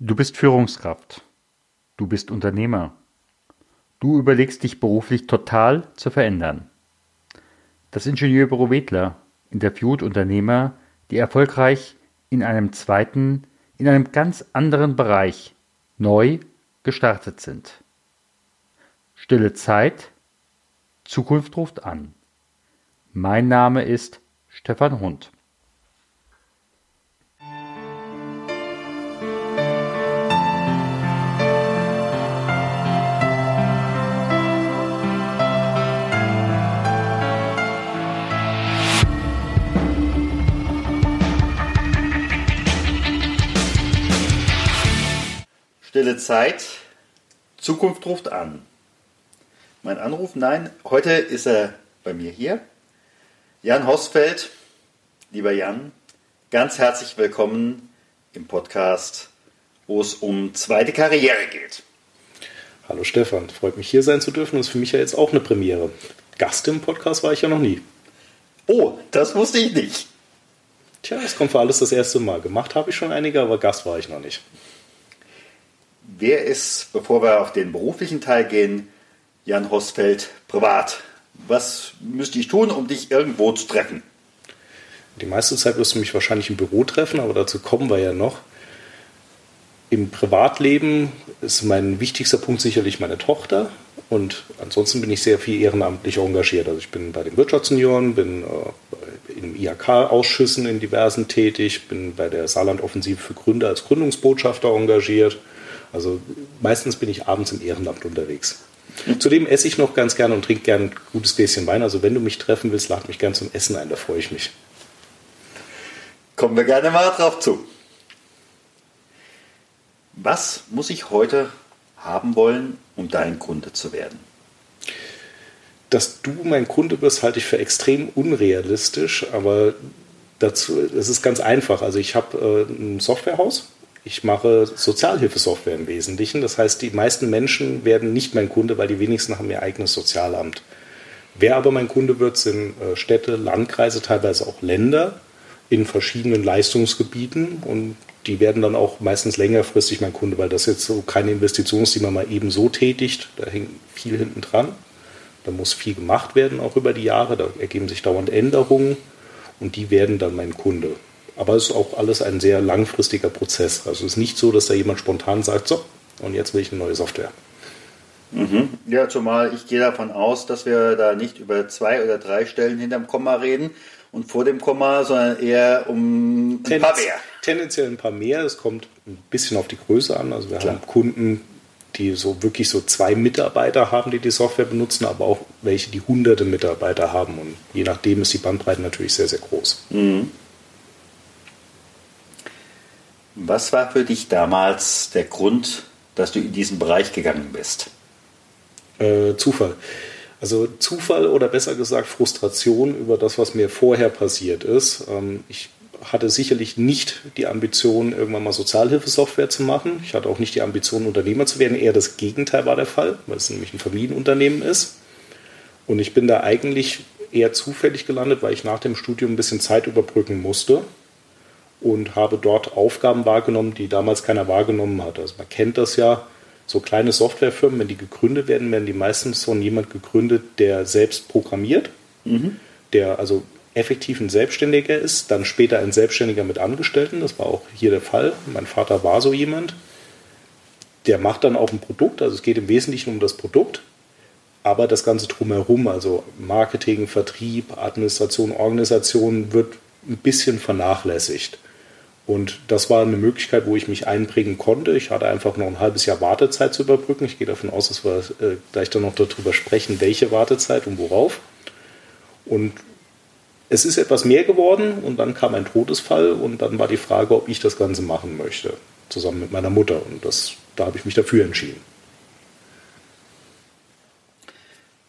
Du bist Führungskraft. Du bist Unternehmer. Du überlegst dich beruflich total zu verändern. Das Ingenieurbüro Wedler interviewt Unternehmer, die erfolgreich in einem zweiten, in einem ganz anderen Bereich neu gestartet sind. Stille Zeit, Zukunft ruft an. Mein Name ist Stefan Hund. Stille Zeit, Zukunft ruft an. Mein Anruf, nein, heute ist er bei mir hier. Jan Hosfeld, lieber Jan, ganz herzlich willkommen im Podcast, wo es um zweite Karriere geht. Hallo Stefan, freut mich hier sein zu dürfen. Das ist für mich ja jetzt auch eine Premiere. Gast im Podcast war ich ja noch nie. Oh, das wusste ich nicht. Tja, das kommt für alles das erste Mal. Gemacht habe ich schon einige, aber Gast war ich noch nicht. Wer ist, bevor wir auf den beruflichen Teil gehen, Jan Hosfeld privat? Was müsste ich tun, um dich irgendwo zu treffen? Die meiste Zeit wirst du mich wahrscheinlich im Büro treffen, aber dazu kommen wir ja noch. Im Privatleben ist mein wichtigster Punkt sicherlich meine Tochter. Und ansonsten bin ich sehr viel ehrenamtlich engagiert. Also ich bin bei den Wirtschaftssenioren, bin äh, in IHK-Ausschüssen in diversen tätig, bin bei der Saarland-Offensive für Gründer als Gründungsbotschafter engagiert also meistens bin ich abends im Ehrenamt unterwegs. Zudem esse ich noch ganz gerne und trinke gerne ein gutes Gläschen Wein. Also wenn du mich treffen willst, lad mich gerne zum Essen ein, da freue ich mich. Kommen wir gerne mal drauf zu. Was muss ich heute haben wollen, um dein Kunde zu werden? Dass du mein Kunde bist, halte ich für extrem unrealistisch, aber dazu, es ist ganz einfach. Also ich habe äh, ein Softwarehaus, ich mache Sozialhilfesoftware im Wesentlichen. Das heißt, die meisten Menschen werden nicht mein Kunde, weil die wenigsten haben ihr eigenes Sozialamt. Wer aber mein Kunde wird, sind äh, Städte, Landkreise, teilweise auch Länder in verschiedenen Leistungsgebieten und die werden dann auch meistens längerfristig mein Kunde, weil das jetzt so keine Investition ist, die man mal eben so tätigt. Da hängt viel hinten dran. Da muss viel gemacht werden, auch über die Jahre. Da ergeben sich dauernd Änderungen und die werden dann mein Kunde. Aber es ist auch alles ein sehr langfristiger Prozess. Also es ist nicht so, dass da jemand spontan sagt, so, und jetzt will ich eine neue Software. Mhm. Ja, zumal ich gehe davon aus, dass wir da nicht über zwei oder drei Stellen hinterm Komma reden und vor dem Komma, sondern eher um ein paar mehr. Tendenziell ein paar mehr. Es kommt ein bisschen auf die Größe an. Also wir Klar. haben Kunden, die so wirklich so zwei Mitarbeiter haben, die die Software benutzen, aber auch welche, die hunderte Mitarbeiter haben. Und je nachdem ist die Bandbreite natürlich sehr, sehr groß. Mhm. Was war für dich damals der Grund, dass du in diesen Bereich gegangen bist? Äh, Zufall. Also Zufall oder besser gesagt Frustration über das, was mir vorher passiert ist. Ähm, ich hatte sicherlich nicht die Ambition, irgendwann mal Sozialhilfesoftware zu machen. Ich hatte auch nicht die Ambition, Unternehmer zu werden. Eher das Gegenteil war der Fall, weil es nämlich ein Familienunternehmen ist. Und ich bin da eigentlich eher zufällig gelandet, weil ich nach dem Studium ein bisschen Zeit überbrücken musste und habe dort Aufgaben wahrgenommen, die damals keiner wahrgenommen hat. Also man kennt das ja, so kleine Softwarefirmen, wenn die gegründet werden, werden die meistens von jemand gegründet, der selbst programmiert, mhm. der also effektiv ein Selbstständiger ist, dann später ein Selbstständiger mit Angestellten. Das war auch hier der Fall. Mein Vater war so jemand. Der macht dann auch ein Produkt, also es geht im Wesentlichen um das Produkt, aber das Ganze drumherum, also Marketing, Vertrieb, Administration, Organisation, wird ein bisschen vernachlässigt. Und das war eine Möglichkeit, wo ich mich einbringen konnte. Ich hatte einfach noch ein halbes Jahr Wartezeit zu überbrücken. Ich gehe davon aus, dass wir äh, gleich dann noch darüber sprechen, welche Wartezeit und worauf. Und es ist etwas mehr geworden und dann kam ein Todesfall und dann war die Frage, ob ich das Ganze machen möchte, zusammen mit meiner Mutter. Und das, da habe ich mich dafür entschieden.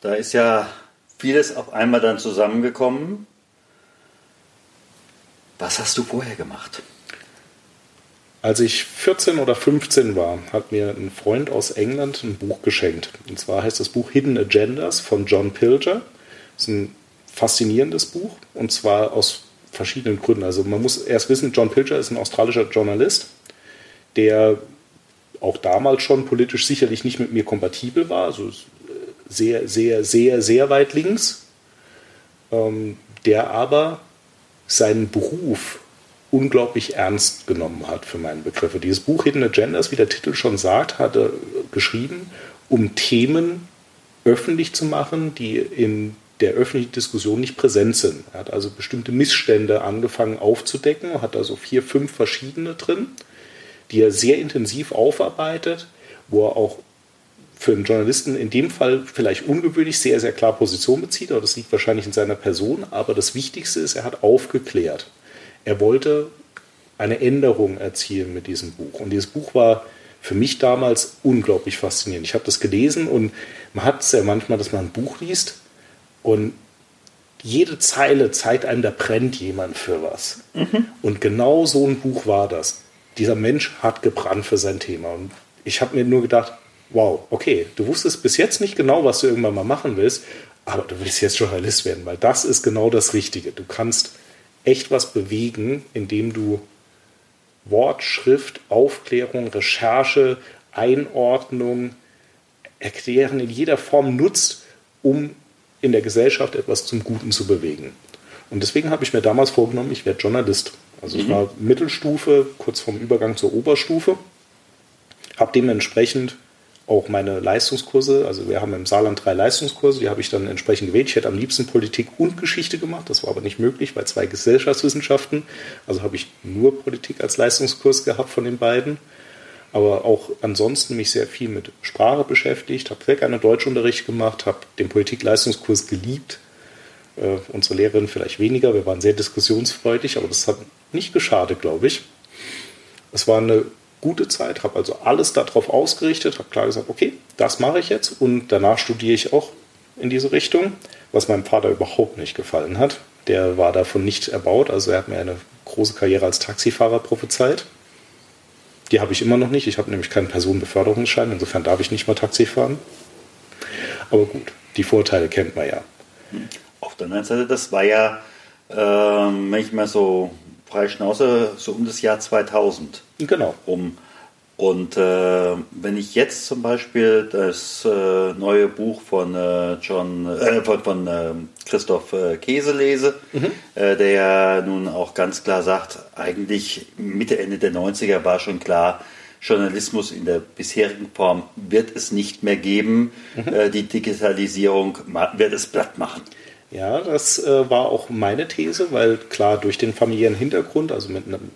Da ist ja vieles auf einmal dann zusammengekommen. Was hast du vorher gemacht? Als ich 14 oder 15 war, hat mir ein Freund aus England ein Buch geschenkt. Und zwar heißt das Buch Hidden Agendas von John Pilger. Das ist ein faszinierendes Buch und zwar aus verschiedenen Gründen. Also man muss erst wissen, John Pilger ist ein australischer Journalist, der auch damals schon politisch sicherlich nicht mit mir kompatibel war, also sehr, sehr, sehr, sehr weit links, ähm, der aber seinen Beruf unglaublich ernst genommen hat für meine Begriffe. Dieses Buch Hidden Agendas, wie der Titel schon sagt, hatte geschrieben, um Themen öffentlich zu machen, die in der öffentlichen Diskussion nicht präsent sind. Er hat also bestimmte Missstände angefangen aufzudecken, hat also vier, fünf verschiedene drin, die er sehr intensiv aufarbeitet, wo er auch für einen Journalisten in dem Fall vielleicht ungewöhnlich sehr, sehr klar Position bezieht, aber das liegt wahrscheinlich in seiner Person. Aber das Wichtigste ist, er hat aufgeklärt. Er wollte eine Änderung erzielen mit diesem Buch. Und dieses Buch war für mich damals unglaublich faszinierend. Ich habe das gelesen und man hat es ja manchmal, dass man ein Buch liest und jede Zeile zeigt einem, da brennt jemand für was. Mhm. Und genau so ein Buch war das. Dieser Mensch hat gebrannt für sein Thema. Und ich habe mir nur gedacht, wow, okay, du wusstest bis jetzt nicht genau, was du irgendwann mal machen willst, aber du willst jetzt Journalist werden, weil das ist genau das Richtige. Du kannst echt was bewegen, indem du Wort, Schrift, Aufklärung, Recherche, Einordnung, Erklären in jeder Form nutzt, um in der Gesellschaft etwas zum Guten zu bewegen. Und deswegen habe ich mir damals vorgenommen, ich werde Journalist. Also ich mhm. war Mittelstufe, kurz vorm Übergang zur Oberstufe, habe dementsprechend auch meine Leistungskurse, also wir haben im Saarland drei Leistungskurse, die habe ich dann entsprechend gewählt. Ich hätte am liebsten Politik und Geschichte gemacht, das war aber nicht möglich bei zwei Gesellschaftswissenschaften. Also habe ich nur Politik als Leistungskurs gehabt von den beiden. Aber auch ansonsten mich sehr viel mit Sprache beschäftigt, habe sehr gerne Deutschunterricht gemacht, habe den Politik-Leistungskurs geliebt. Äh, unsere Lehrerin vielleicht weniger, wir waren sehr diskussionsfreudig, aber das hat nicht geschadet, glaube ich. Es war eine gute Zeit, habe also alles darauf ausgerichtet, habe klar gesagt, okay, das mache ich jetzt und danach studiere ich auch in diese Richtung, was meinem Vater überhaupt nicht gefallen hat. Der war davon nicht erbaut, also er hat mir eine große Karriere als Taxifahrer prophezeit. Die habe ich immer noch nicht. Ich habe nämlich keinen Personenbeförderungsschein, insofern darf ich nicht mal Taxi fahren. Aber gut, die Vorteile kennt man ja. Auf der anderen Seite, das war ja, äh, mal so freie Schnauze, so um das Jahr 2000. Genau. Um. Und äh, wenn ich jetzt zum Beispiel das äh, neue Buch von äh, John, äh, von, von ähm, Christoph äh, Käse lese, mhm. Äh, der ja nun auch ganz klar sagt, eigentlich Mitte, Ende der 90er war schon klar, Journalismus in der bisherigen Form wird es nicht mehr geben. Mhm. die Digitalisierung wird es platt machen. Ja, das äh, war auch meine These, weil klar durch den familiären Hintergrund, also mit einem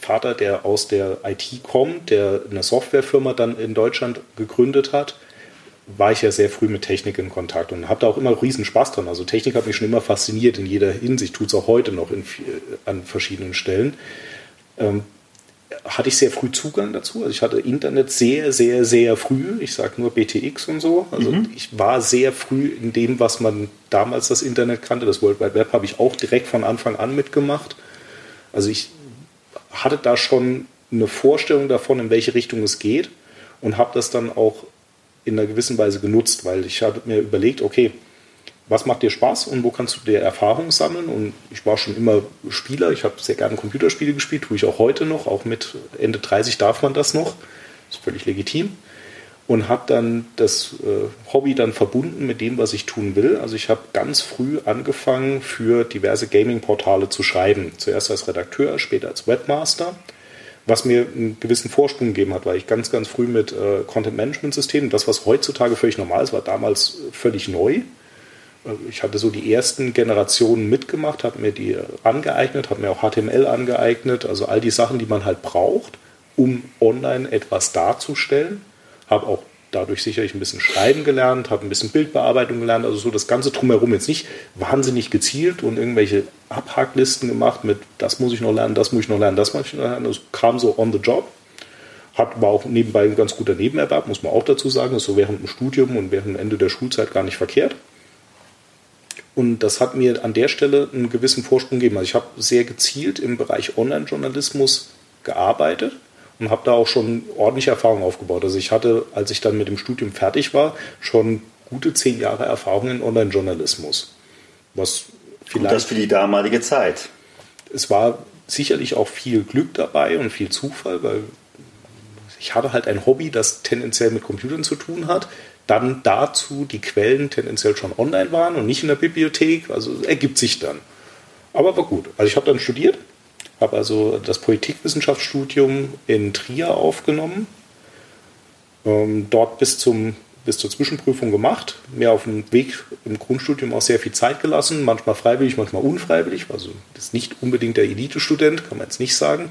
Vater, der aus der IT kommt, der eine Softwarefirma dann in Deutschland gegründet hat, war ich ja sehr früh mit Technik in Kontakt und habe da auch immer riesen Spaß dran. Also Technik hat mich schon immer fasziniert in jeder Hinsicht, tut es auch heute noch in, an verschiedenen Stellen. Ähm, hatte ich sehr früh Zugang dazu. Also ich hatte Internet sehr, sehr, sehr früh. Ich sage nur BTX und so. Also mhm. ich war sehr früh in dem, was man damals das Internet kannte. Das World Wide Web habe ich auch direkt von Anfang an mitgemacht. Also ich hatte da schon eine Vorstellung davon, in welche Richtung es geht und habe das dann auch in einer gewissen Weise genutzt, weil ich habe mir überlegt, okay, was macht dir Spaß und wo kannst du dir Erfahrung sammeln? Und ich war schon immer Spieler, ich habe sehr gerne Computerspiele gespielt, tue ich auch heute noch, auch mit Ende 30 darf man das noch, ist völlig legitim. Und habe dann das äh, Hobby dann verbunden mit dem, was ich tun will. Also ich habe ganz früh angefangen, für diverse Gaming-Portale zu schreiben. Zuerst als Redakteur, später als Webmaster was mir einen gewissen Vorsprung gegeben hat, weil ich ganz, ganz früh mit äh, Content-Management-Systemen, das, was heutzutage völlig normal ist, war damals völlig neu ich hatte so die ersten Generationen mitgemacht, habe mir die angeeignet, habe mir auch HTML angeeignet, also all die Sachen, die man halt braucht, um online etwas darzustellen. Habe auch dadurch sicherlich ein bisschen Schreiben gelernt, habe ein bisschen Bildbearbeitung gelernt, also so das Ganze drumherum jetzt nicht wahnsinnig gezielt und irgendwelche Abhacklisten gemacht mit, das muss ich noch lernen, das muss ich noch lernen, das muss ich noch lernen. Das kam so on the job. Hat, war auch nebenbei ein ganz guter Nebenerwerb, muss man auch dazu sagen. Das ist so während dem Studium und während dem Ende der Schulzeit gar nicht verkehrt. Und das hat mir an der Stelle einen gewissen Vorsprung gegeben. Also ich habe sehr gezielt im Bereich Online-Journalismus gearbeitet und habe da auch schon ordentliche Erfahrungen aufgebaut. Also ich hatte, als ich dann mit dem Studium fertig war, schon gute zehn Jahre Erfahrung in Online-Journalismus. Was vielleicht. Und das für die damalige Zeit. Es war sicherlich auch viel Glück dabei und viel Zufall, weil Ich hatte halt ein Hobby, das tendenziell mit Computern zu tun hat. Dann dazu die Quellen tendenziell schon online waren und nicht in der Bibliothek. Also ergibt sich dann. Aber war gut. Also ich habe dann studiert, habe also das Politikwissenschaftsstudium in Trier aufgenommen. Ähm, dort bis zum bis zur Zwischenprüfung gemacht, mir auf dem Weg im Grundstudium auch sehr viel Zeit gelassen, manchmal freiwillig, manchmal unfreiwillig, also das ist nicht unbedingt der Elite-Student, kann man jetzt nicht sagen,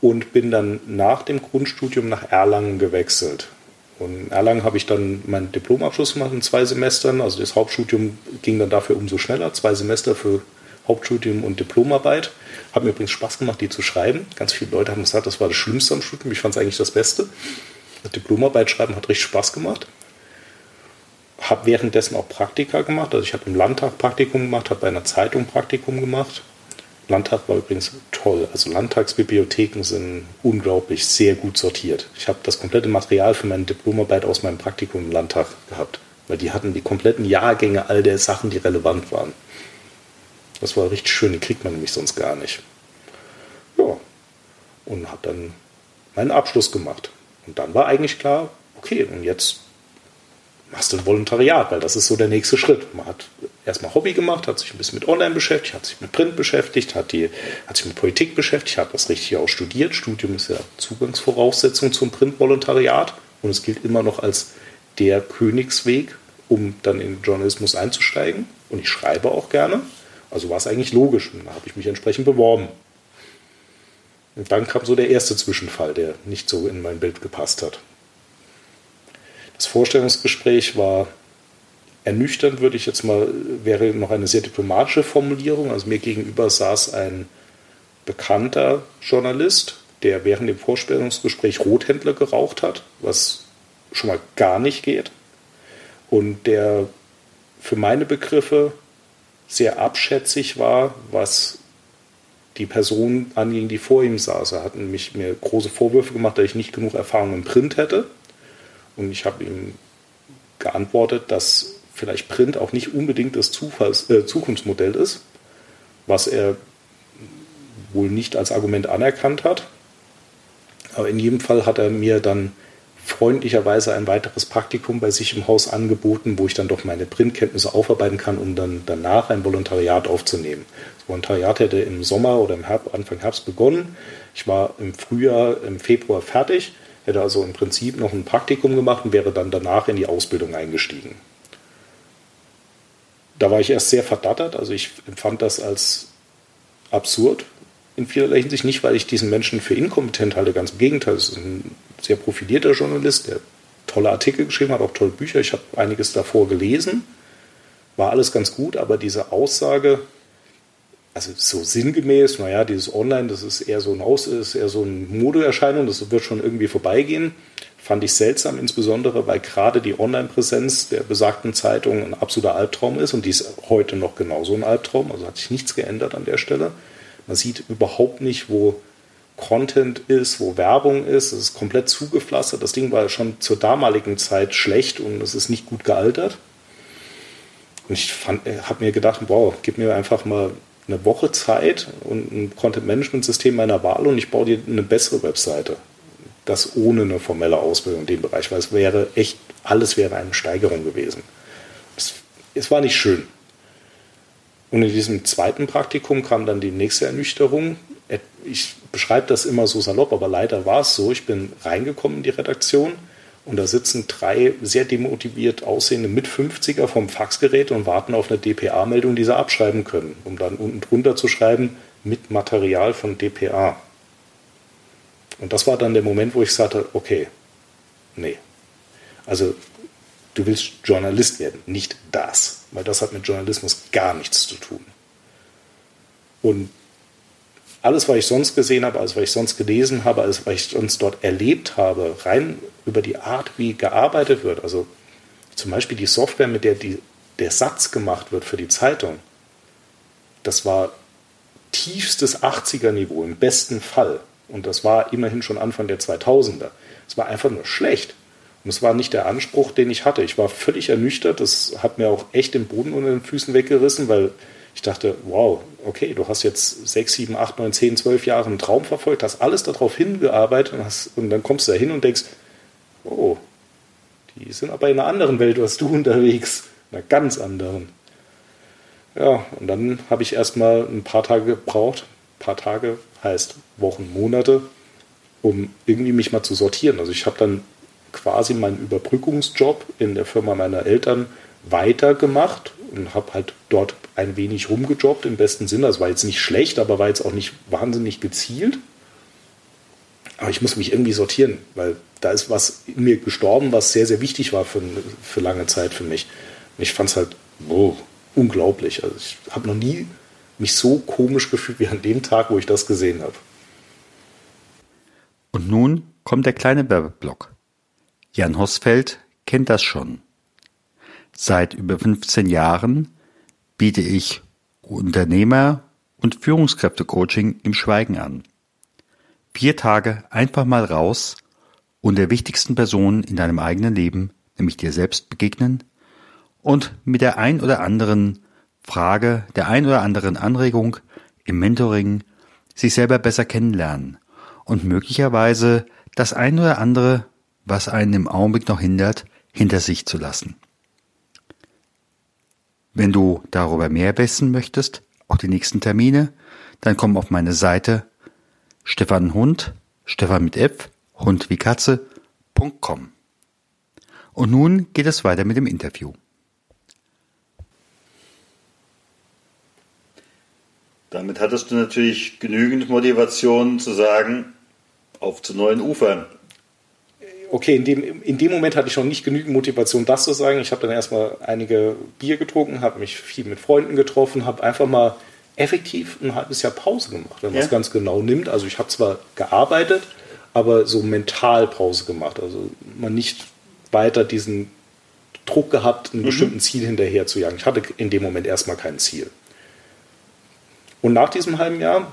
und bin dann nach dem Grundstudium nach Erlangen gewechselt. Und in Erlangen habe ich dann meinen Diplomabschluss gemacht in zwei Semestern, also das Hauptstudium ging dann dafür umso schneller, zwei Semester für Hauptstudium und Diplomarbeit. Hat mir übrigens Spaß gemacht, die zu schreiben. Ganz viele Leute haben gesagt, das war das Schlimmste am Studium. Ich fand es eigentlich das Beste. Diplomarbeit schreiben hat richtig Spaß gemacht habe währenddessen auch Praktika gemacht. Also ich habe im Landtag Praktikum gemacht, habe bei einer Zeitung Praktikum gemacht. Landtag war übrigens toll. Also Landtagsbibliotheken sind unglaublich sehr gut sortiert. Ich habe das komplette Material für meine Diplomarbeit aus meinem Praktikum im Landtag gehabt, weil die hatten die kompletten Jahrgänge all der Sachen, die relevant waren. Das war richtig schön, die kriegt man nämlich sonst gar nicht. Ja, und habe dann meinen Abschluss gemacht. Und dann war eigentlich klar, okay, und jetzt machst du ein Volontariat, weil das ist so der nächste Schritt. Man hat erstmal Hobby gemacht, hat sich ein bisschen mit Online beschäftigt, hat sich mit Print beschäftigt, hat, die, hat sich mit Politik beschäftigt, hat das richtig auch studiert. Studium ist ja Zugangsvoraussetzung zum Print-Volontariat und es gilt immer noch als der Königsweg, um dann in den Journalismus einzusteigen. Und ich schreibe auch gerne. Also war es eigentlich logisch. Und da habe ich mich entsprechend beworben. Und dann kam so der erste Zwischenfall, der nicht so in mein Bild gepasst hat. Das Vorstellungsgespräch war ernüchternd, würde ich jetzt mal, wäre noch eine sehr diplomatische Formulierung. Also mir gegenüber saß ein bekannter Journalist, der während dem Vorstellungsgespräch Rothändler geraucht hat, was schon mal gar nicht geht. Und der für meine Begriffe sehr abschätzig war, was die Person anging, die vor ihm saß. Er hat nämlich mir große Vorwürfe gemacht, dass ich nicht genug Erfahrung im Print hätte. Und ich habe ihm geantwortet, dass vielleicht Print auch nicht unbedingt das Zufalls, äh, Zukunftsmodell ist, was er wohl nicht als Argument anerkannt hat. Aber in jedem Fall hat er mir dann freundlicherweise ein weiteres Praktikum bei sich im Haus angeboten, wo ich dann doch meine Printkenntnisse aufarbeiten kann, um dann danach ein Volontariat aufzunehmen. Das Volontariat hätte im Sommer oder im Herbst, Anfang Herbst begonnen. Ich war im Frühjahr, im Februar fertig hätte also im Prinzip noch ein Praktikum gemacht und wäre dann danach in die Ausbildung eingestiegen. Da war ich erst sehr verdattert, also ich empfand das als absurd in vielerlei Hinsicht. Nicht, weil ich diesen Menschen für inkompetent halte, ganz im Gegenteil. Es ist ein sehr profilierter Journalist, der tolle Artikel geschrieben hat, auch tolle Bücher. Ich habe einiges davor gelesen, war alles ganz gut, aber diese Aussage, also so sinngemäß, naja, dieses Online, das ist eher so ein Aus, ist eher so eine Modeerscheinung, das wird schon irgendwie vorbeigehen. Fand ich seltsam, insbesondere weil gerade die Online-Präsenz der besagten Zeitung ein absoluter Albtraum ist und die ist heute noch genauso ein Albtraum, also hat sich nichts geändert an der Stelle. Man sieht überhaupt nicht, wo Content ist, wo Werbung ist. Es ist komplett zugepflastert. Das Ding war schon zur damaligen Zeit schlecht und es ist nicht gut gealtert. Und ich äh, habe mir gedacht, wow, gib mir einfach mal eine Woche Zeit und ein Content-Management-System meiner Wahl und ich baue dir eine bessere Webseite. Das ohne eine formelle Ausbildung in dem Bereich, weil es wäre echt, alles wäre eine Steigerung gewesen. Es, es war nicht schön. Und in diesem zweiten Praktikum kam dann die nächste Ernüchterung. Ich beschreibe das immer so salopp, aber leider war es so. Ich bin reingekommen in die Redaktion und da sitzen drei sehr demotiviert aussehende Mit-50er vom Faxgerät und warten auf eine DPA-Meldung, die sie abschreiben können, um dann unten drunter zu schreiben, mit Material von DPA. Und das war dann der Moment, wo ich sagte, okay, nee. Also du willst Journalist werden, nicht das, weil das hat mit Journalismus gar nichts zu tun. Und alles, was ich sonst gesehen habe, alles, was ich sonst gelesen habe, alles, was ich sonst dort erlebt habe, rein über die Art, wie gearbeitet wird, also zum Beispiel die Software, mit der die, der Satz gemacht wird für die Zeitung, das war tiefstes 80er-Niveau im besten Fall. Und das war immerhin schon Anfang der 2000er. Es war einfach nur schlecht. Und es war nicht der Anspruch, den ich hatte. Ich war völlig ernüchtert. Das hat mir auch echt den Boden unter den Füßen weggerissen, weil Ich dachte, wow, okay, du hast jetzt sechs, sieben, acht, neun, zehn, zwölf Jahre einen Traum verfolgt, hast alles darauf hingearbeitet und, hast, und dann kommst du da hin und denkst, oh, die sind aber in einer anderen Welt als du unterwegs, in einer ganz anderen. Ja, und dann habe ich erstmal ein paar Tage gebraucht, ein paar Tage heißt Wochen, Monate, um irgendwie mich mal zu sortieren. Also ich habe dann quasi meinen Überbrückungsjob in der Firma meiner Eltern weitergemacht und habe halt dort ein wenig rumgejobbt im besten Sinne. Das war jetzt nicht schlecht, aber war jetzt auch nicht wahnsinnig gezielt. Aber ich muss mich irgendwie sortieren, weil da ist was in mir gestorben, was sehr, sehr wichtig war für, für lange Zeit für mich. Und ich fand es halt oh, unglaublich. Also ich habe noch nie mich so komisch gefühlt wie an dem Tag, wo ich das gesehen habe. Und nun kommt der kleine Werbeblock. Jan Hosfeld kennt das schon. Seit über 15 Jahren biete ich Unternehmer- und Führungskräfte-Coaching im Schweigen an. Vier Tage einfach mal raus und der wichtigsten Person in deinem eigenen Leben, nämlich dir selbst begegnen und mit der ein oder anderen Frage, der ein oder anderen Anregung im Mentoring sich selber besser kennenlernen und möglicherweise das ein oder andere, was einen im Augenblick noch hindert, hinter sich zu lassen. Wenn du darüber mehr wissen möchtest, auch die nächsten Termine, dann komm auf meine Seite Stefan Hund, Stefan mit F, Hund wie Katze.com. Und nun geht es weiter mit dem Interview. Damit hattest du natürlich genügend Motivation zu sagen, auf zu neuen Ufern okay, in dem, in dem Moment hatte ich noch nicht genügend Motivation, das zu sagen. Ich habe dann erstmal einige Bier getrunken, habe mich viel mit Freunden getroffen, habe einfach mal effektiv ein halbes Jahr Pause gemacht, wenn man es ganz genau nimmt. Also ich habe zwar gearbeitet, aber so mental Pause gemacht. Also man nicht weiter diesen Druck gehabt, einem mhm. bestimmten Ziel hinterher zu jagen. Ich hatte in dem Moment erstmal kein Ziel. Und nach diesem halben Jahr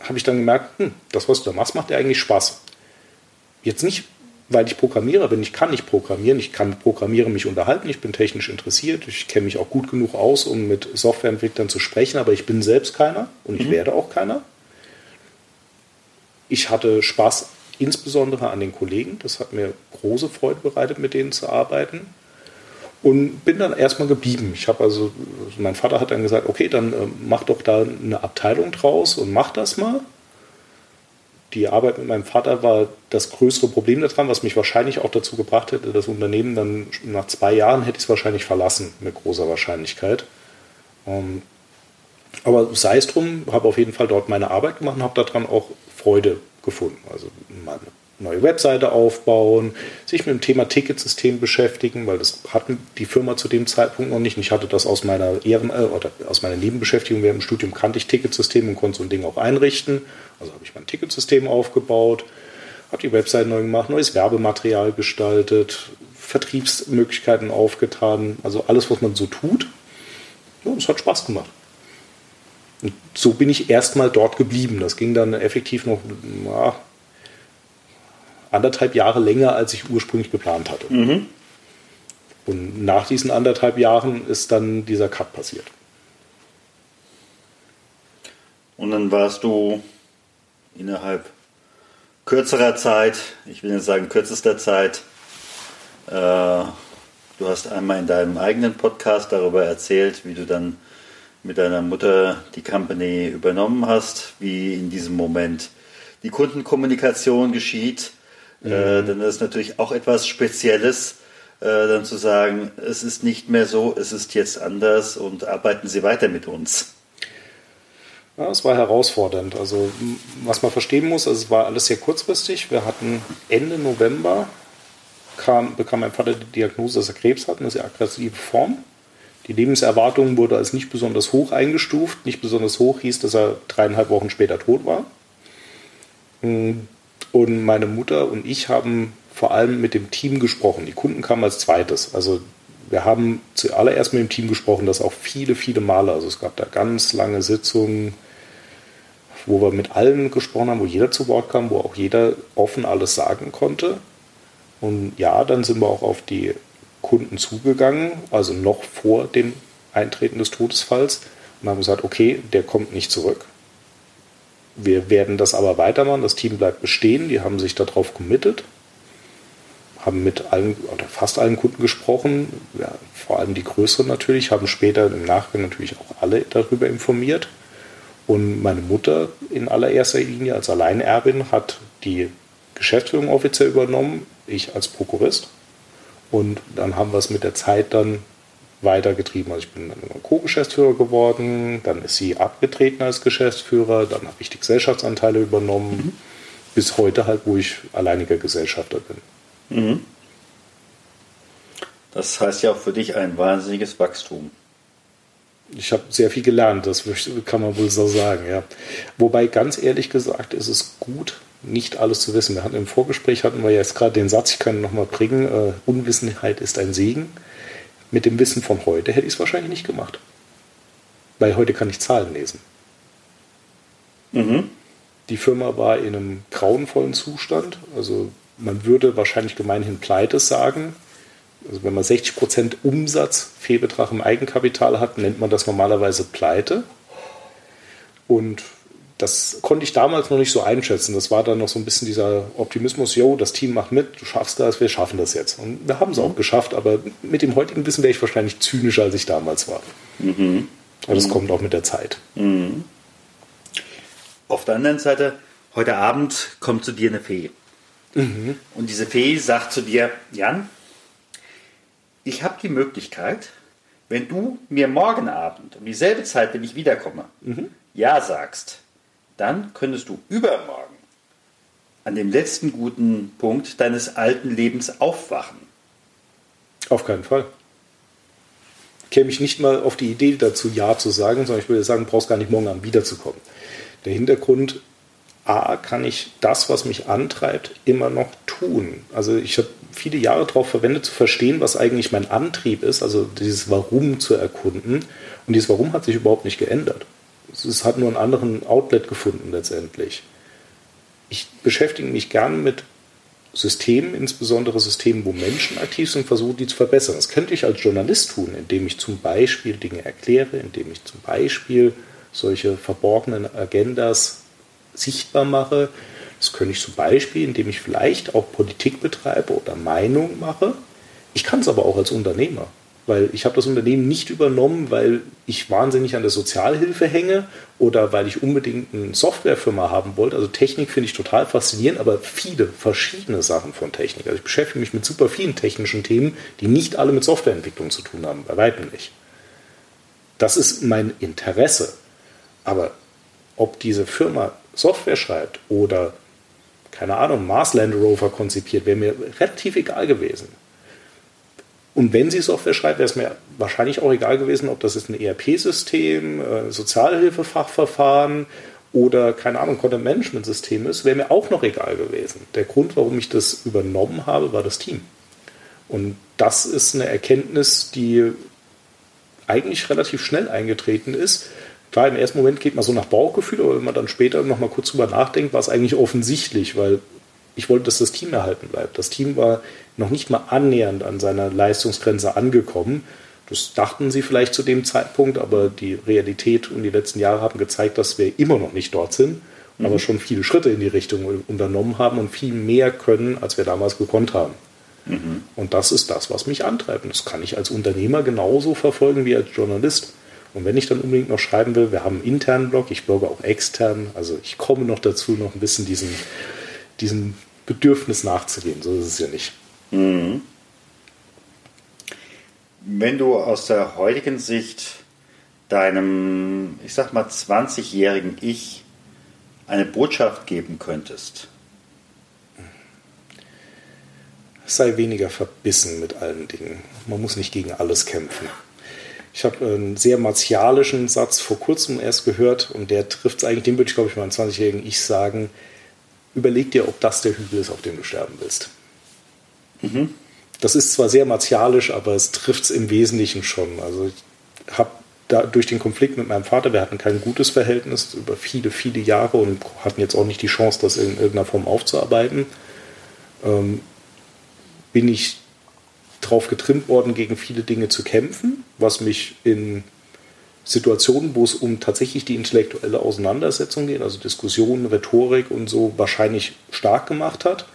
habe ich dann gemerkt, hm, das, was du da machst, macht dir eigentlich Spaß. Jetzt nicht weil ich Programmierer bin. Ich kann nicht programmieren, ich kann mit Programmieren mich unterhalten, ich bin technisch interessiert, ich kenne mich auch gut genug aus, um mit Softwareentwicklern zu sprechen, aber ich bin selbst keiner und ich mhm. werde auch keiner. Ich hatte Spaß insbesondere an den Kollegen, das hat mir große Freude bereitet, mit denen zu arbeiten. Und bin dann erstmal geblieben. Ich habe also, mein Vater hat dann gesagt, okay, dann äh, mach doch da eine Abteilung draus und mach das mal die Arbeit mit meinem Vater war das größere Problem daran, was mich wahrscheinlich auch dazu gebracht hätte, das Unternehmen dann nach zwei Jahren hätte ich es wahrscheinlich verlassen, mit großer Wahrscheinlichkeit. Ähm, aber sei es drum, habe auf jeden Fall dort meine Arbeit gemacht und habe daran auch Freude gefunden. Also neue Webseite aufbauen, sich mit dem Thema Ticketsystem beschäftigen, weil das hatten die Firma zu dem Zeitpunkt noch nicht. Ich hatte das aus meiner Ehren äh, oder aus meiner Nebenbeschäftigung während dem Studium kannte ich Ticketsystem und konnte so ein Ding auch einrichten. Also habe ich mein Ticketsystem aufgebaut, habe die Webseite neu gemacht, neues Werbematerial gestaltet, Vertriebsmöglichkeiten aufgetan, also alles, was man so tut. Ja, das hat Spaß gemacht. Und so bin ich erstmal dort geblieben. Das ging dann effektiv noch ja, anderthalb Jahre länger, als ich ursprünglich geplant hatte. Mhm. Und nach diesen anderthalb Jahren ist dann dieser Cut passiert. Und dann warst du innerhalb kürzerer Zeit, ich will nicht sagen kürzester Zeit, äh, du hast einmal in deinem eigenen Podcast darüber erzählt, wie du dann mit deiner Mutter die Company übernommen hast, wie in diesem Moment die Kundenkommunikation geschieht Äh, dann ist natürlich auch etwas Spezielles, äh, dann zu sagen, es ist nicht mehr so, es ist jetzt anders und arbeiten Sie weiter mit uns. Ja, es war herausfordernd. Also was man verstehen muss, also es war alles sehr kurzfristig. Wir hatten Ende November kam, bekam mein Vater die Diagnose, dass er Krebs hat, eine sehr aggressive Form. Die Lebenserwartung wurde als nicht besonders hoch eingestuft. Nicht besonders hoch hieß, dass er dreieinhalb Wochen später tot war. Und meine Mutter und ich haben vor allem mit dem Team gesprochen. Die Kunden kamen als zweites. Also wir haben zuallererst mit dem Team gesprochen, das auch viele, viele Male. Also es gab da ganz lange Sitzungen, wo wir mit allen gesprochen haben, wo jeder zu Wort kam, wo auch jeder offen alles sagen konnte. Und ja, dann sind wir auch auf die Kunden zugegangen, also noch vor dem Eintreten des Todesfalls, und haben gesagt, okay, der kommt nicht zurück. Wir werden das aber weitermachen, das Team bleibt bestehen, die haben sich darauf committed, haben mit allen oder fast allen Kunden gesprochen, ja, vor allem die größeren natürlich, haben später im Nachgang natürlich auch alle darüber informiert. Und meine Mutter in allererster Linie als Alleinerbin hat die Geschäftsführung offiziell übernommen, ich als Prokurist. Und dann haben wir es mit der Zeit dann weitergetrieben. Also ich bin dann Co-Geschäftsführer geworden, dann ist sie abgetreten als Geschäftsführer, dann habe ich die Gesellschaftsanteile übernommen, mhm. bis heute halt, wo ich alleiniger Gesellschafter bin. Mhm. Das heißt ja auch für dich ein wahnsinniges Wachstum. Ich habe sehr viel gelernt, das kann man wohl so sagen, ja. Wobei ganz ehrlich gesagt ist es gut, nicht alles zu wissen. Wir hatten im Vorgespräch hatten wir jetzt gerade den Satz, ich kann ihn nochmal bringen, äh, Unwissenheit ist ein Segen. Mit dem Wissen von heute hätte ich es wahrscheinlich nicht gemacht. Weil heute kann ich Zahlen lesen. Mhm. Die Firma war in einem grauenvollen Zustand. Also man würde wahrscheinlich gemeinhin Pleite sagen. Also wenn man 60% Umsatz, Fehlbetrag im Eigenkapital hat, nennt man das normalerweise Pleite. Und das konnte ich damals noch nicht so einschätzen. Das war dann noch so ein bisschen dieser Optimismus, yo, das Team macht mit, du schaffst das, wir schaffen das jetzt. Und wir haben es auch geschafft, aber mit dem heutigen Wissen wäre ich wahrscheinlich zynischer, als ich damals war. Mhm. Aber das mhm. kommt auch mit der Zeit. Mhm. Auf der anderen Seite, heute Abend kommt zu dir eine Fee. Mhm. Und diese Fee sagt zu dir, Jan, ich habe die Möglichkeit, wenn du mir morgen Abend um dieselbe Zeit, wenn ich wiederkomme, mhm. Ja sagst, dann könntest du übermorgen an dem letzten guten Punkt deines alten Lebens aufwachen. Auf keinen Fall. Käme ich nicht mal auf die Idee dazu, Ja zu sagen, sondern ich würde sagen, brauchst gar nicht morgen Abend wiederzukommen. Der Hintergrund A, kann ich das, was mich antreibt, immer noch tun. Also ich habe viele Jahre darauf verwendet, zu verstehen, was eigentlich mein Antrieb ist, also dieses Warum zu erkunden. Und dieses Warum hat sich überhaupt nicht geändert. Es hat nur einen anderen Outlet gefunden letztendlich. Ich beschäftige mich gern mit Systemen, insbesondere Systemen, wo Menschen aktiv sind, versuche die zu verbessern. Das könnte ich als Journalist tun, indem ich zum Beispiel Dinge erkläre, indem ich zum Beispiel solche verborgenen Agendas sichtbar mache. Das könnte ich zum Beispiel, indem ich vielleicht auch Politik betreibe oder Meinung mache. Ich kann es aber auch als Unternehmer, weil ich habe das Unternehmen nicht übernommen, weil ich wahnsinnig an der Sozialhilfe hänge oder weil ich unbedingt eine Softwarefirma haben wollte. Also Technik finde ich total faszinierend, aber viele verschiedene Sachen von Technik. Also ich beschäftige mich mit super vielen technischen Themen, die nicht alle mit Softwareentwicklung zu tun haben, bei weitem nicht. Das ist mein Interesse. Aber ob diese Firma Software schreibt oder, keine Ahnung, Mars Land Rover konzipiert, wäre mir relativ egal gewesen. Und wenn sie Software schreibt, wäre es mir wahrscheinlich auch egal gewesen, ob das ist ein ERP-System, äh, Sozialhilfefachverfahren oder, keine Ahnung, Content-Management-System ist, wäre mir auch noch egal gewesen. Der Grund, warum ich das übernommen habe, war das Team. Und das ist eine Erkenntnis, die eigentlich relativ schnell eingetreten ist, klar, im ersten Moment geht man so nach Bauchgefühl, aber wenn man dann später nochmal kurz drüber nachdenkt, war es eigentlich offensichtlich, weil ich wollte, dass das Team erhalten bleibt. Das Team war noch nicht mal annähernd an seiner Leistungsgrenze angekommen. Das dachten sie vielleicht zu dem Zeitpunkt, aber die Realität und die letzten Jahre haben gezeigt, dass wir immer noch nicht dort sind, mhm. aber schon viele Schritte in die Richtung unternommen haben und viel mehr können, als wir damals gekonnt haben. Mhm. Und das ist das, was mich antreibt. Und das kann ich als Unternehmer genauso verfolgen wie als Journalist. Und wenn ich dann unbedingt noch schreiben will, wir haben einen internen Blog, ich blogge auch extern, also ich komme noch dazu, noch ein bisschen diesen, diesem Bedürfnis nachzugehen. So ist es ja nicht. Mhm. Wenn du aus der heutigen Sicht deinem, ich sag mal, 20-jährigen Ich eine Botschaft geben könntest? Sei weniger verbissen mit allen Dingen. Man muss nicht gegen alles kämpfen. Ich habe einen sehr martialischen Satz vor kurzem erst gehört und der trifft es eigentlich, den würde ich glaube ich meinem 20-jährigen Ich sagen, überleg dir, ob das der Hügel ist, auf dem du sterben willst. Mhm. Das ist zwar sehr martialisch, aber es trifft es im Wesentlichen schon. Also ich habe durch den Konflikt mit meinem Vater, wir hatten kein gutes Verhältnis über viele, viele Jahre und hatten jetzt auch nicht die Chance, das in irgendeiner Form aufzuarbeiten, ähm, bin ich drauf getrimmt worden, gegen viele Dinge zu kämpfen, was mich in Situationen, wo es um tatsächlich die intellektuelle Auseinandersetzung geht, also Diskussionen, Rhetorik und so, wahrscheinlich stark gemacht hat.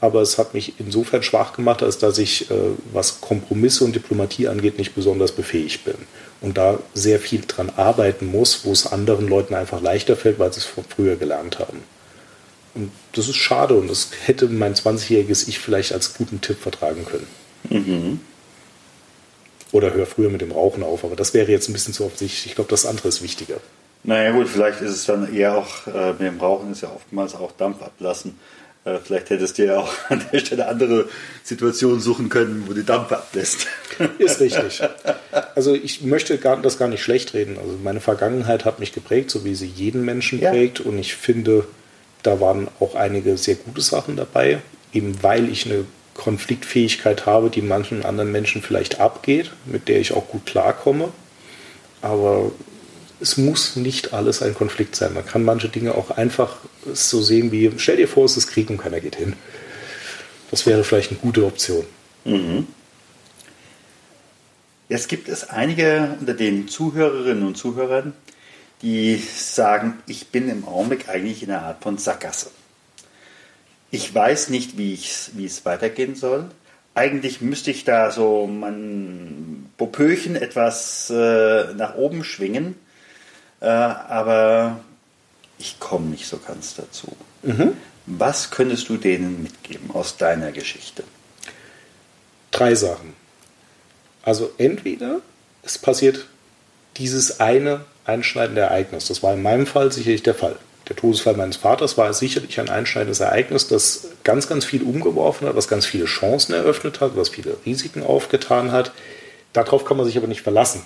Aber es hat mich insofern schwach gemacht, als dass ich, äh, was Kompromisse und Diplomatie angeht, nicht besonders befähigt bin. Und da sehr viel dran arbeiten muss, wo es anderen Leuten einfach leichter fällt, weil sie es von früher gelernt haben. Und das ist schade und das hätte mein 20-jähriges Ich vielleicht als guten Tipp vertragen können. Mhm. Oder hör früher mit dem Rauchen auf, aber das wäre jetzt ein bisschen zu offensichtlich. Ich glaube, das andere ist wichtiger. Naja gut, vielleicht ist es dann eher auch, äh, mit dem Rauchen ist ja oftmals auch Dampf ablassen. Äh, vielleicht hättest du ja auch an der Stelle andere Situationen suchen können, wo du Dampf ablässt. Ist richtig. Also ich möchte gar, das gar nicht schlecht reden. Also meine Vergangenheit hat mich geprägt, so wie sie jeden Menschen ja. prägt. Und ich finde, da waren auch einige sehr gute Sachen dabei, eben weil ich eine Konfliktfähigkeit habe, die manchen anderen Menschen vielleicht abgeht, mit der ich auch gut klarkomme. Aber es muss nicht alles ein Konflikt sein. Man kann manche Dinge auch einfach so sehen wie, stell dir vor, es ist Krieg und keiner geht hin. Das wäre vielleicht eine gute Option. Mhm. Jetzt gibt es einige unter den Zuhörerinnen und Zuhörern, die sagen, ich bin im Augenblick eigentlich in einer Art von Sackgasse. Ich weiß nicht, wie, es weitergehen soll. Eigentlich müsste ich da so mein Popöchen etwas äh, nach oben schwingen, äh, aber ich komme nicht so ganz dazu. Mhm. Was könntest du denen mitgeben aus deiner Geschichte? Drei Sachen. Also entweder es passiert dieses eine einschneidende Ereignis. Das war in meinem Fall sicherlich der Fall. Der Todesfall meines Vaters war sicherlich ein einschneidendes Ereignis, das ganz, ganz viel umgeworfen hat, was ganz viele Chancen eröffnet hat, was viele Risiken aufgetan hat. Darauf kann man sich aber nicht verlassen.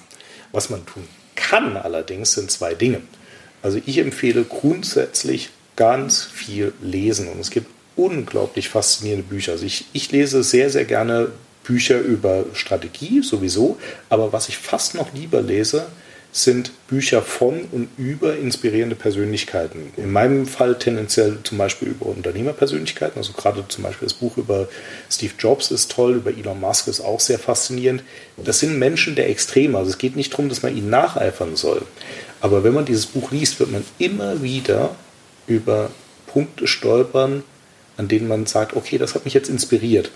Was man tun kann allerdings sind zwei Dinge. Also ich empfehle grundsätzlich ganz viel lesen und es gibt unglaublich faszinierende Bücher. Also ich, ich lese sehr, sehr gerne Bücher über Strategie sowieso, aber was ich fast noch lieber lese, sind Bücher von und über inspirierende Persönlichkeiten. In meinem Fall tendenziell zum Beispiel über Unternehmerpersönlichkeiten. Also gerade zum Beispiel das Buch über Steve Jobs ist toll, über Elon Musk ist auch sehr faszinierend. Das sind Menschen der Extreme. Also es geht nicht darum, dass man ihnen nacheifern soll. Aber wenn man dieses Buch liest, wird man immer wieder über Punkte stolpern, an denen man sagt, okay, das hat mich jetzt inspiriert.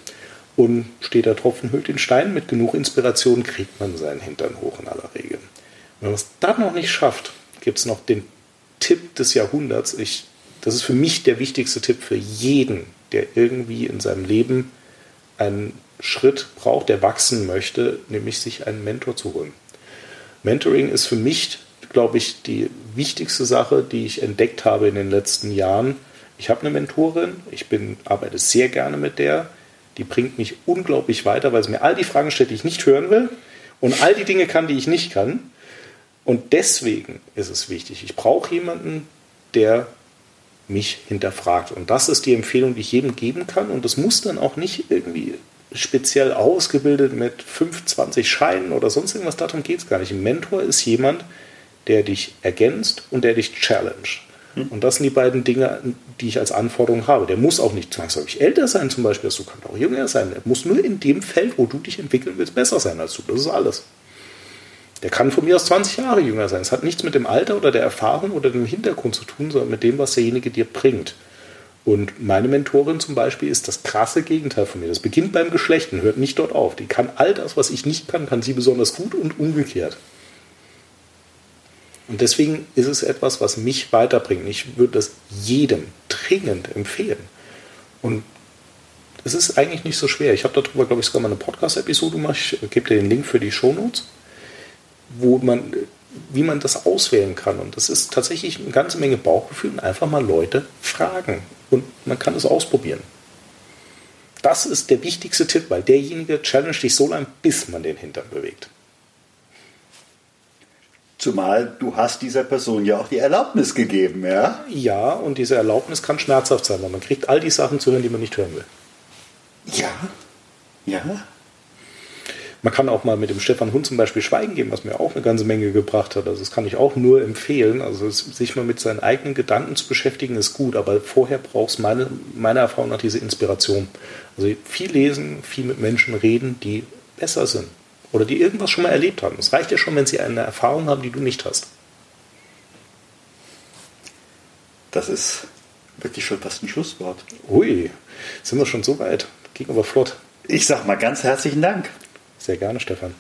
Und steht der Tropfen hüllt den Stein, mit genug Inspiration kriegt man seinen Hintern hoch in aller Regel. Wenn man es dann noch nicht schafft, gibt es noch den Tipp des Jahrhunderts. Ich, das ist für mich der wichtigste Tipp für jeden, der irgendwie in seinem Leben einen Schritt braucht, der wachsen möchte, nämlich sich einen Mentor zu holen. Mentoring ist für mich, glaube ich, die wichtigste Sache, die ich entdeckt habe in den letzten Jahren. Ich habe eine Mentorin, ich bin, arbeite sehr gerne mit der. Die bringt mich unglaublich weiter, weil sie mir all die Fragen stellt, die ich nicht hören will und all die Dinge kann, die ich nicht kann. Und deswegen ist es wichtig, ich brauche jemanden, der mich hinterfragt. Und das ist die Empfehlung, die ich jedem geben kann. Und das muss dann auch nicht irgendwie speziell ausgebildet mit 25 Scheinen oder sonst irgendwas. Darum geht es gar nicht. Ein Mentor ist jemand, der dich ergänzt und der dich challenge. Hm. Und das sind die beiden Dinge, die ich als Anforderung habe. Der muss auch nicht zwangsläufig älter sein, zum Beispiel. Du kannst auch jünger sein. Er muss nur in dem Feld, wo du dich entwickeln willst, besser sein als du. Das ist alles. Der kann von mir aus 20 Jahre jünger sein. Es hat nichts mit dem Alter oder der Erfahrung oder dem Hintergrund zu tun, sondern mit dem, was derjenige dir bringt. Und meine Mentorin zum Beispiel ist das krasse Gegenteil von mir. Das beginnt beim Geschlechten, hört nicht dort auf. Die kann all das, was ich nicht kann, kann sie besonders gut und umgekehrt. Und deswegen ist es etwas, was mich weiterbringt. Ich würde das jedem dringend empfehlen. Und es ist eigentlich nicht so schwer. Ich habe darüber, glaube ich, sogar mal eine Podcast-Episode gemacht. Ich gebe dir den Link für die Shownotes wo man, wie man das auswählen kann. Und das ist tatsächlich eine ganze Menge Bauchgefühl und einfach mal Leute fragen. Und man kann es ausprobieren. Das ist der wichtigste Tipp, weil derjenige challenge dich so lange, bis man den Hintern bewegt. Zumal du hast dieser Person ja auch die Erlaubnis gegeben, ja? Ja, und diese Erlaubnis kann schmerzhaft sein, weil man kriegt all die Sachen zu hören, die man nicht hören will. Ja, ja. Man kann auch mal mit dem Stefan Hund zum Beispiel Schweigen geben, was mir auch eine ganze Menge gebracht hat. Also das kann ich auch nur empfehlen. Also sich mal mit seinen eigenen Gedanken zu beschäftigen ist gut, aber vorher braucht es meine, meiner Erfahrung nach diese Inspiration. Also viel lesen, viel mit Menschen reden, die besser sind oder die irgendwas schon mal erlebt haben. Es reicht ja schon, wenn sie eine Erfahrung haben, die du nicht hast. Das ist wirklich schon fast ein Schlusswort. Ui, sind wir schon so weit. Ging aber flott. Ich sag mal ganz herzlichen Dank. Sehr gerne, Stefan.